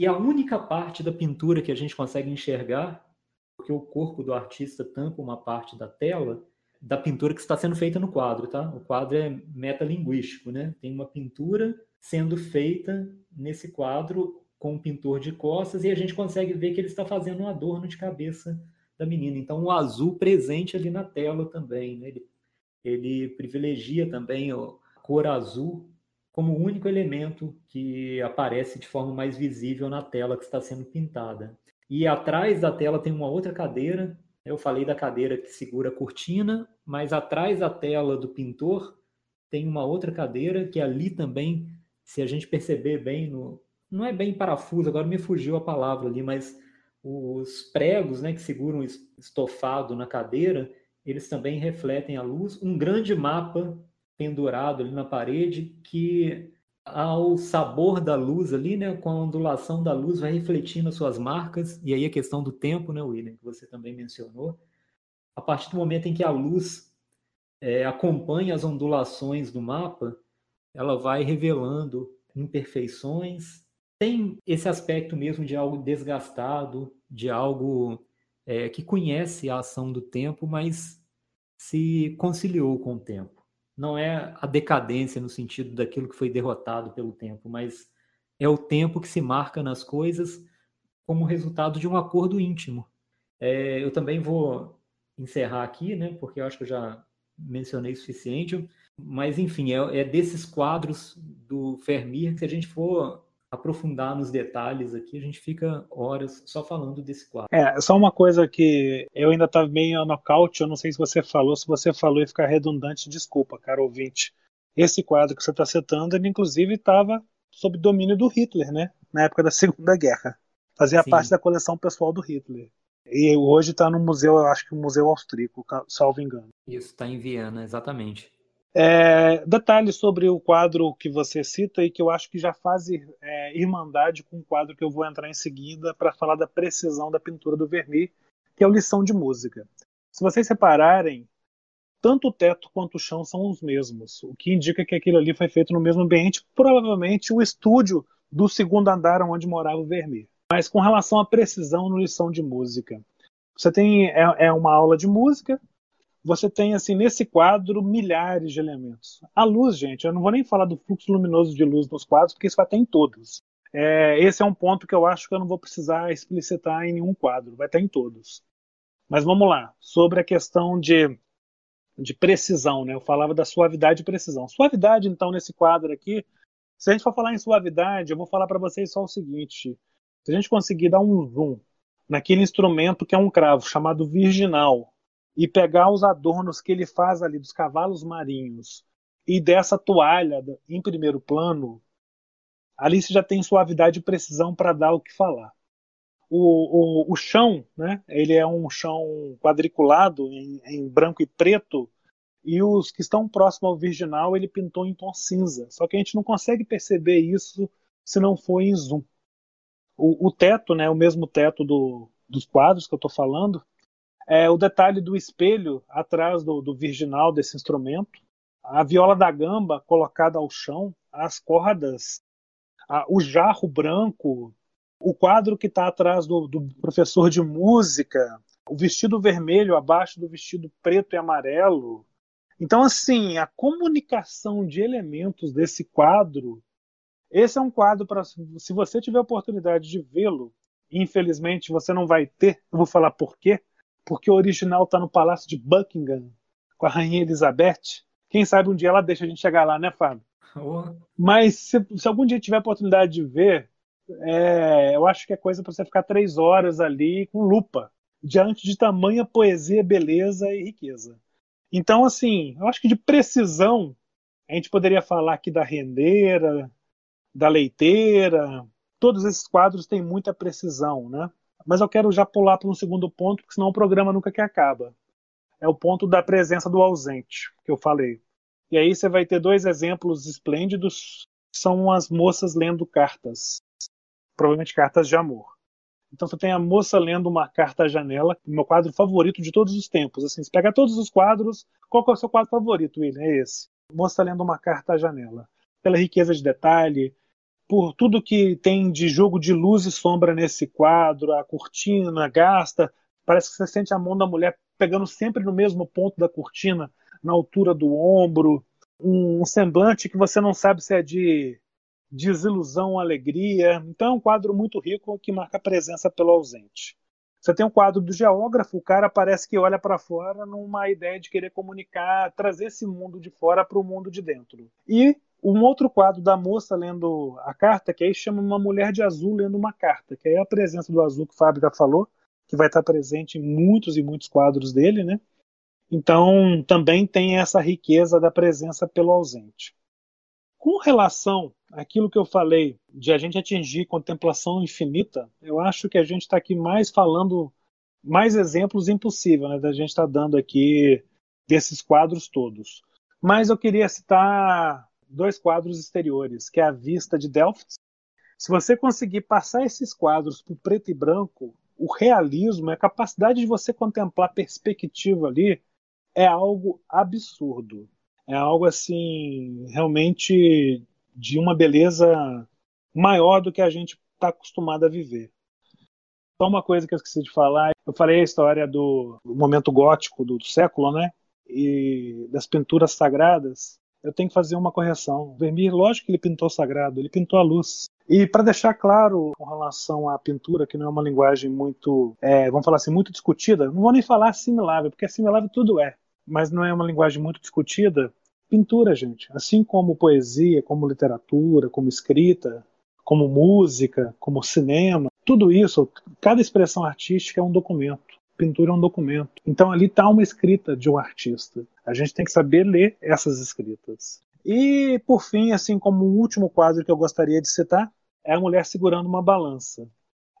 Speaker 2: e a única parte da pintura que a gente consegue enxergar, porque o corpo do artista tampa uma parte da tela, da pintura que está sendo feita no quadro, tá? O quadro é metalinguístico, né? Tem uma pintura sendo feita nesse quadro com um pintor de costas e a gente consegue ver que ele está fazendo um adorno de cabeça da menina. Então, o azul presente ali na tela também, né? Ele, ele privilegia também a cor azul como o único elemento que aparece de forma mais visível na tela que está sendo pintada. E atrás da tela tem uma outra cadeira. Eu falei da cadeira que segura a cortina, mas atrás da tela do pintor tem uma outra cadeira que ali também, se a gente perceber bem, no, não é bem parafuso, agora me fugiu a palavra ali, mas Os pregos né, que seguram estofado na cadeira, eles também refletem a luz. Um grande mapa pendurado ali na parede que ao sabor da luz ali, né, com a ondulação da luz, vai refletindo as suas marcas, e aí a questão do tempo, né, William, que você também mencionou, a partir do momento em que a luz é, acompanha as ondulações do mapa, ela vai revelando imperfeições, tem esse aspecto mesmo de algo desgastado, de algo é, que conhece a ação do tempo, mas se conciliou com o tempo não é a decadência no sentido daquilo que foi derrotado pelo tempo, mas é o tempo que se marca nas coisas como resultado de um acordo íntimo. É, eu também vou encerrar aqui, né, porque eu acho que eu já mencionei o suficiente, mas enfim, é, é desses quadros do Fermi que se a gente for aprofundar nos detalhes aqui, a gente fica horas só falando desse quadro.
Speaker 1: É, só uma coisa que eu ainda estava meio nocaute, eu não sei se você falou, se você falou e ficar redundante, desculpa, cara ouvinte. Esse quadro que você está citando, ele inclusive estava sob domínio do Hitler, né? Na época da Segunda Guerra. Fazia Sim. parte da coleção pessoal do Hitler. E hoje está no museu, acho que o Museu Austríaco, salvo engano.
Speaker 2: Isso, está em Viena, exatamente.
Speaker 1: É, sobre o quadro que você cita e que eu acho que já faz é, irmandade com o quadro que eu vou entrar em seguida para falar da precisão da pintura do Vermeer, que é o Lição de Música. Se vocês repararem, tanto o teto quanto o chão são os mesmos, o que indica que aquilo ali foi feito no mesmo ambiente, provavelmente o estúdio do segundo andar onde morava o Vermeer. Mas com relação à precisão no Lição de Música, você tem é, é uma aula de música, você tem assim nesse quadro milhares de elementos. A luz, gente, eu não vou nem falar do fluxo luminoso de luz nos quadros, porque isso vai ter em todos. É, esse é um ponto que eu acho que eu não vou precisar explicitar em nenhum quadro, vai estar em todos. Mas vamos lá, sobre a questão de, de precisão, né? Eu falava da suavidade e precisão. Suavidade, então, nesse quadro aqui, se a gente for falar em suavidade, eu vou falar para vocês só o seguinte: se a gente conseguir dar um zoom naquele instrumento que é um cravo chamado virginal, e pegar os adornos que ele faz ali dos cavalos marinhos e dessa toalha em primeiro plano, ali você já tem suavidade e precisão para dar o que falar. O, o, o, chão, né, ele é um chão quadriculado em, em, branco e preto, e os que estão próximos ao virginal ele pintou em tom cinza. Só que a gente não consegue perceber isso se não for em zoom. O, o teto, né, o mesmo teto do, dos quadros que eu estou falando, é, o detalhe do espelho atrás do, do virginal desse instrumento, a viola da gamba colocada ao chão, as cordas, a, o jarro branco, o quadro que está atrás do, do, professor de música, o vestido vermelho abaixo do vestido preto e amarelo. Então, assim, a comunicação de elementos desse quadro, esse é um quadro para, se você tiver a oportunidade de vê-lo, infelizmente você não vai ter, eu vou falar por quê, porque o original está no Palácio de Buckingham, com a Rainha Elizabeth. Quem sabe um dia ela deixa a gente chegar lá, né, Fábio? Oh. Mas se, se, algum dia tiver a oportunidade de ver, é, eu acho que é coisa para você ficar três horas ali com lupa, diante de tamanha poesia, beleza e riqueza. Então, assim, eu acho que de precisão, a gente poderia falar aqui da rendeira, da leiteira, todos esses quadros têm muita precisão, né? Mas eu quero já pular para um segundo ponto, porque senão o programa nunca que acaba. É o ponto da presença do ausente, que eu falei. E aí você vai ter dois exemplos esplêndidos, que são as moças lendo cartas. Provavelmente cartas de amor. Então você tem a moça lendo uma carta à janela, meu quadro favorito de todos os tempos. Assim, você pega todos os quadros, qual é o seu quadro favorito, William? É esse. Moça lendo uma carta à janela. Pela riqueza de detalhe, por tudo que tem de jogo de luz e sombra nesse quadro, a cortina gasta, parece que você sente a mão da mulher pegando sempre no mesmo ponto da cortina, na altura do ombro, um, semblante que você não sabe se é de desilusão alegria. Então é um quadro muito rico que marca a presença pelo ausente. Você tem um quadro do geógrafo, o cara parece que olha para fora numa ideia de querer comunicar, trazer esse mundo de fora para o mundo de dentro. E um outro quadro da moça lendo a carta, que aí chama uma mulher de azul lendo uma carta, que aí é a presença do azul que o Fábio já falou, que vai estar presente em muitos e muitos quadros dele, né? Então também tem essa riqueza da presença pelo ausente. Com relação àquilo que eu falei de a gente atingir contemplação infinita, eu acho que a gente está aqui mais falando mais exemplos impossível, né, da gente estar tá dando aqui desses quadros todos. Mas eu queria citar dois quadros exteriores, que é a vista de Delft. Se você conseguir passar esses quadros para preto e branco, o realismo, a capacidade de você contemplar perspectiva ali é algo absurdo. É algo assim, realmente de uma beleza maior do que a gente está acostumado a viver. Só uma coisa que eu esqueci de falar, eu falei a história do momento gótico do, do século, né? E das pinturas sagradas. Eu tenho que fazer uma correção. Vermeer, lógico que ele pintou sagrado, ele pintou a luz. E para deixar claro com relação à pintura, que não é uma linguagem muito, é, vamos falar assim, muito discutida, não vou nem falar assimilável, porque assimilável tudo é, mas não é uma linguagem muito discutida. Pintura, gente, assim como poesia, como literatura, como escrita, como música, como cinema, tudo isso, cada expressão artística é um documento. Pintura é um documento. Então ali está uma escrita de um artista. A gente tem que saber ler essas escritas. E por fim, assim como o último quadro que eu gostaria de citar, é a mulher segurando uma balança.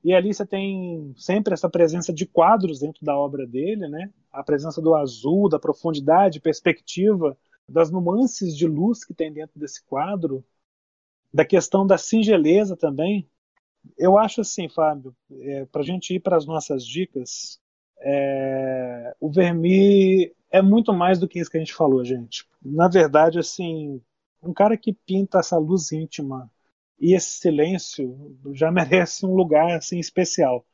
Speaker 1: E ali você tem sempre essa presença de quadros dentro da obra dele, né? A presença do azul, da profundidade, perspectiva, das nuances de luz que tem dentro desse quadro, da questão da singeleza também, eu acho assim, Fábio, é, para a gente ir para as nossas dicas, é, o Vermi é muito mais do que isso que a gente falou, gente. Na verdade, assim, um cara que pinta essa luz íntima e esse silêncio já merece um lugar assim especial.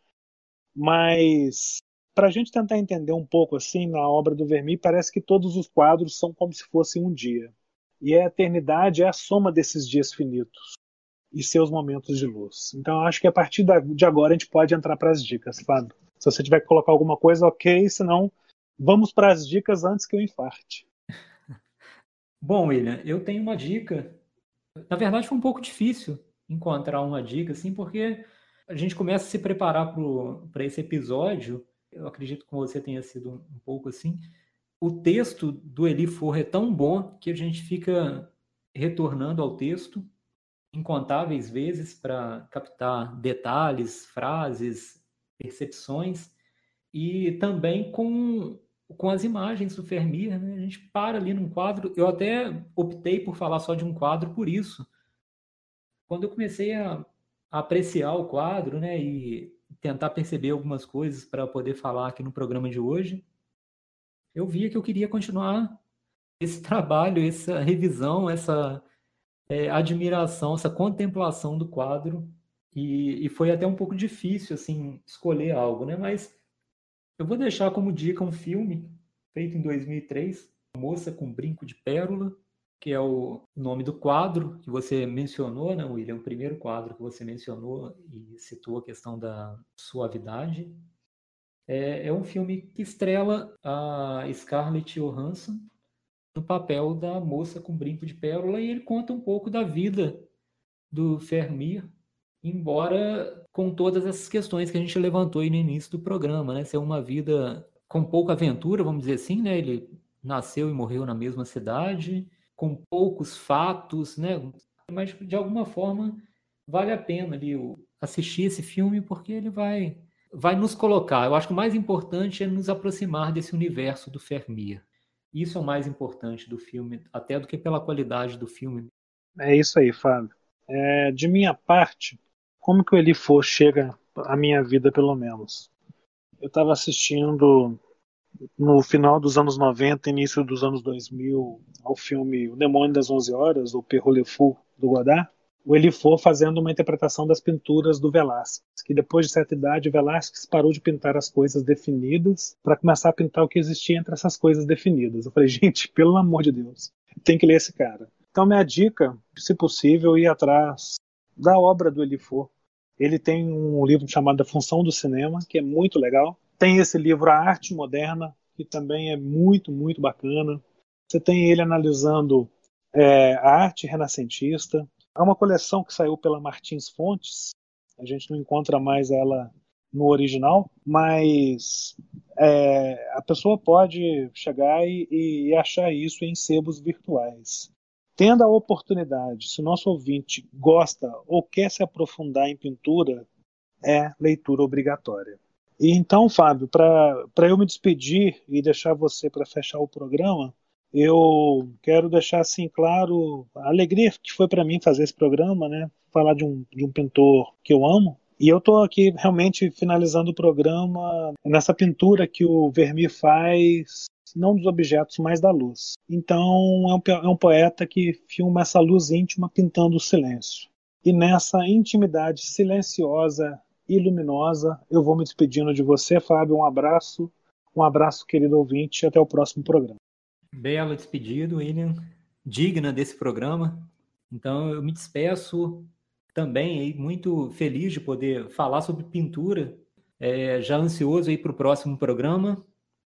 Speaker 1: Mas para a gente tentar entender um pouco assim na obra do Vermi, parece que todos os quadros são como se fossem um dia. E a eternidade é a soma desses dias finitos e seus momentos de luz. Então, acho que a partir de agora a gente pode entrar para as dicas, Fábio. Se você tiver que colocar alguma coisa, ok, senão vamos para as dicas antes que eu infarte.
Speaker 2: Bom, William, eu tenho uma dica. Na verdade, foi um pouco difícil encontrar uma dica, assim, porque a gente começa a se preparar para esse episódio. Eu acredito que você tenha sido um pouco assim. O texto do Eli Forra é tão bom que a gente fica retornando ao texto incontáveis vezes para captar detalhes, frases, percepções e também com, com as imagens do Vermeer, né? A gente para ali num quadro. Eu até optei por falar só de um quadro por isso. Quando eu comecei a, a apreciar o quadro, né, e tentar perceber algumas coisas para poder falar aqui no programa de hoje, eu via que eu queria continuar esse trabalho, essa revisão, essa é, admiração, essa contemplação do quadro e, e, foi até um pouco difícil assim escolher algo, né? Mas eu vou deixar como dica um filme feito em 2003, Moça com Brinco de Pérola, que é o nome do quadro que você mencionou, né, William? O primeiro quadro que você mencionou e citou a questão da suavidade. É, é um filme que estrela a Scarlett Johansson no papel da moça com brinco de pérola e ele conta um pouco da vida do Fermir, embora com todas essas questões que a gente levantou no início do programa, né? Ser uma vida com pouca aventura, vamos dizer assim, né? Ele nasceu e morreu na mesma cidade, com poucos fatos, né? Mas de alguma forma vale a pena ali assistir esse filme porque ele vai vai nos colocar. Eu acho que o mais importante é nos aproximar desse universo do Fermir. Isso é o mais importante do filme, até do que pela qualidade do filme.
Speaker 1: É isso aí, Fábio. É, de minha parte, como que o Eli For chega à minha vida, pelo menos? Eu estava assistindo no final dos anos 90, início dos anos 2000, ao filme O Demônio das Onze Horas, ou Perro Le Fou, do Godard o Elifô fazendo uma interpretação das pinturas do Velázquez, que depois de certa idade, Velázquez parou de pintar as coisas definidas para começar a pintar o que existia entre essas coisas definidas. Eu falei, gente, pelo amor de Deus, tem que ler esse cara. Então, minha dica, se possível, ir atrás da obra do Elifô. Ele tem um livro chamado A Função do Cinema, que é muito legal. Tem esse livro A Arte Moderna, que também é muito, muito bacana. Você tem ele analisando é, a arte renascentista, Há uma coleção que saiu pela Martins Fontes, a gente não encontra mais ela no original, mas é, a pessoa pode chegar e, e, achar isso em sebos virtuais. Tendo a oportunidade, se o nosso ouvinte gosta ou quer se aprofundar em pintura, é leitura obrigatória. E então, Fábio, para eu me despedir e deixar você para fechar o programa, eu quero deixar assim claro a alegria que foi para mim fazer esse programa, né? Falar de um, de um pintor que eu amo. E eu estou aqui realmente finalizando o programa nessa pintura que o Vermeer faz, não dos objetos, mas da luz. Então é um, é um poeta que filma essa luz íntima pintando o silêncio. E nessa intimidade silenciosa e luminosa, eu vou me despedindo de você, Fábio. Um abraço, um abraço, querido ouvinte, e até o próximo programa.
Speaker 2: Belo despedido, William. Digna desse programa. Então eu me despeço também muito feliz de poder falar sobre pintura. É, já ansioso aí para o próximo programa.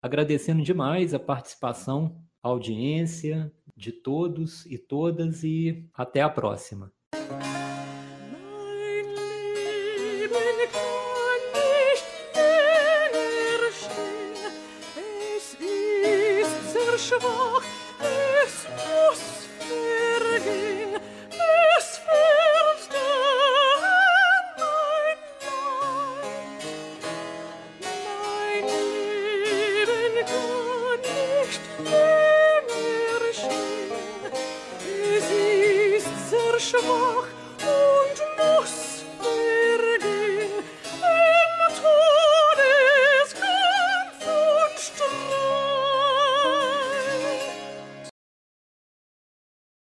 Speaker 2: Agradecendo demais a participação, a audiência de todos e todas e até a próxima.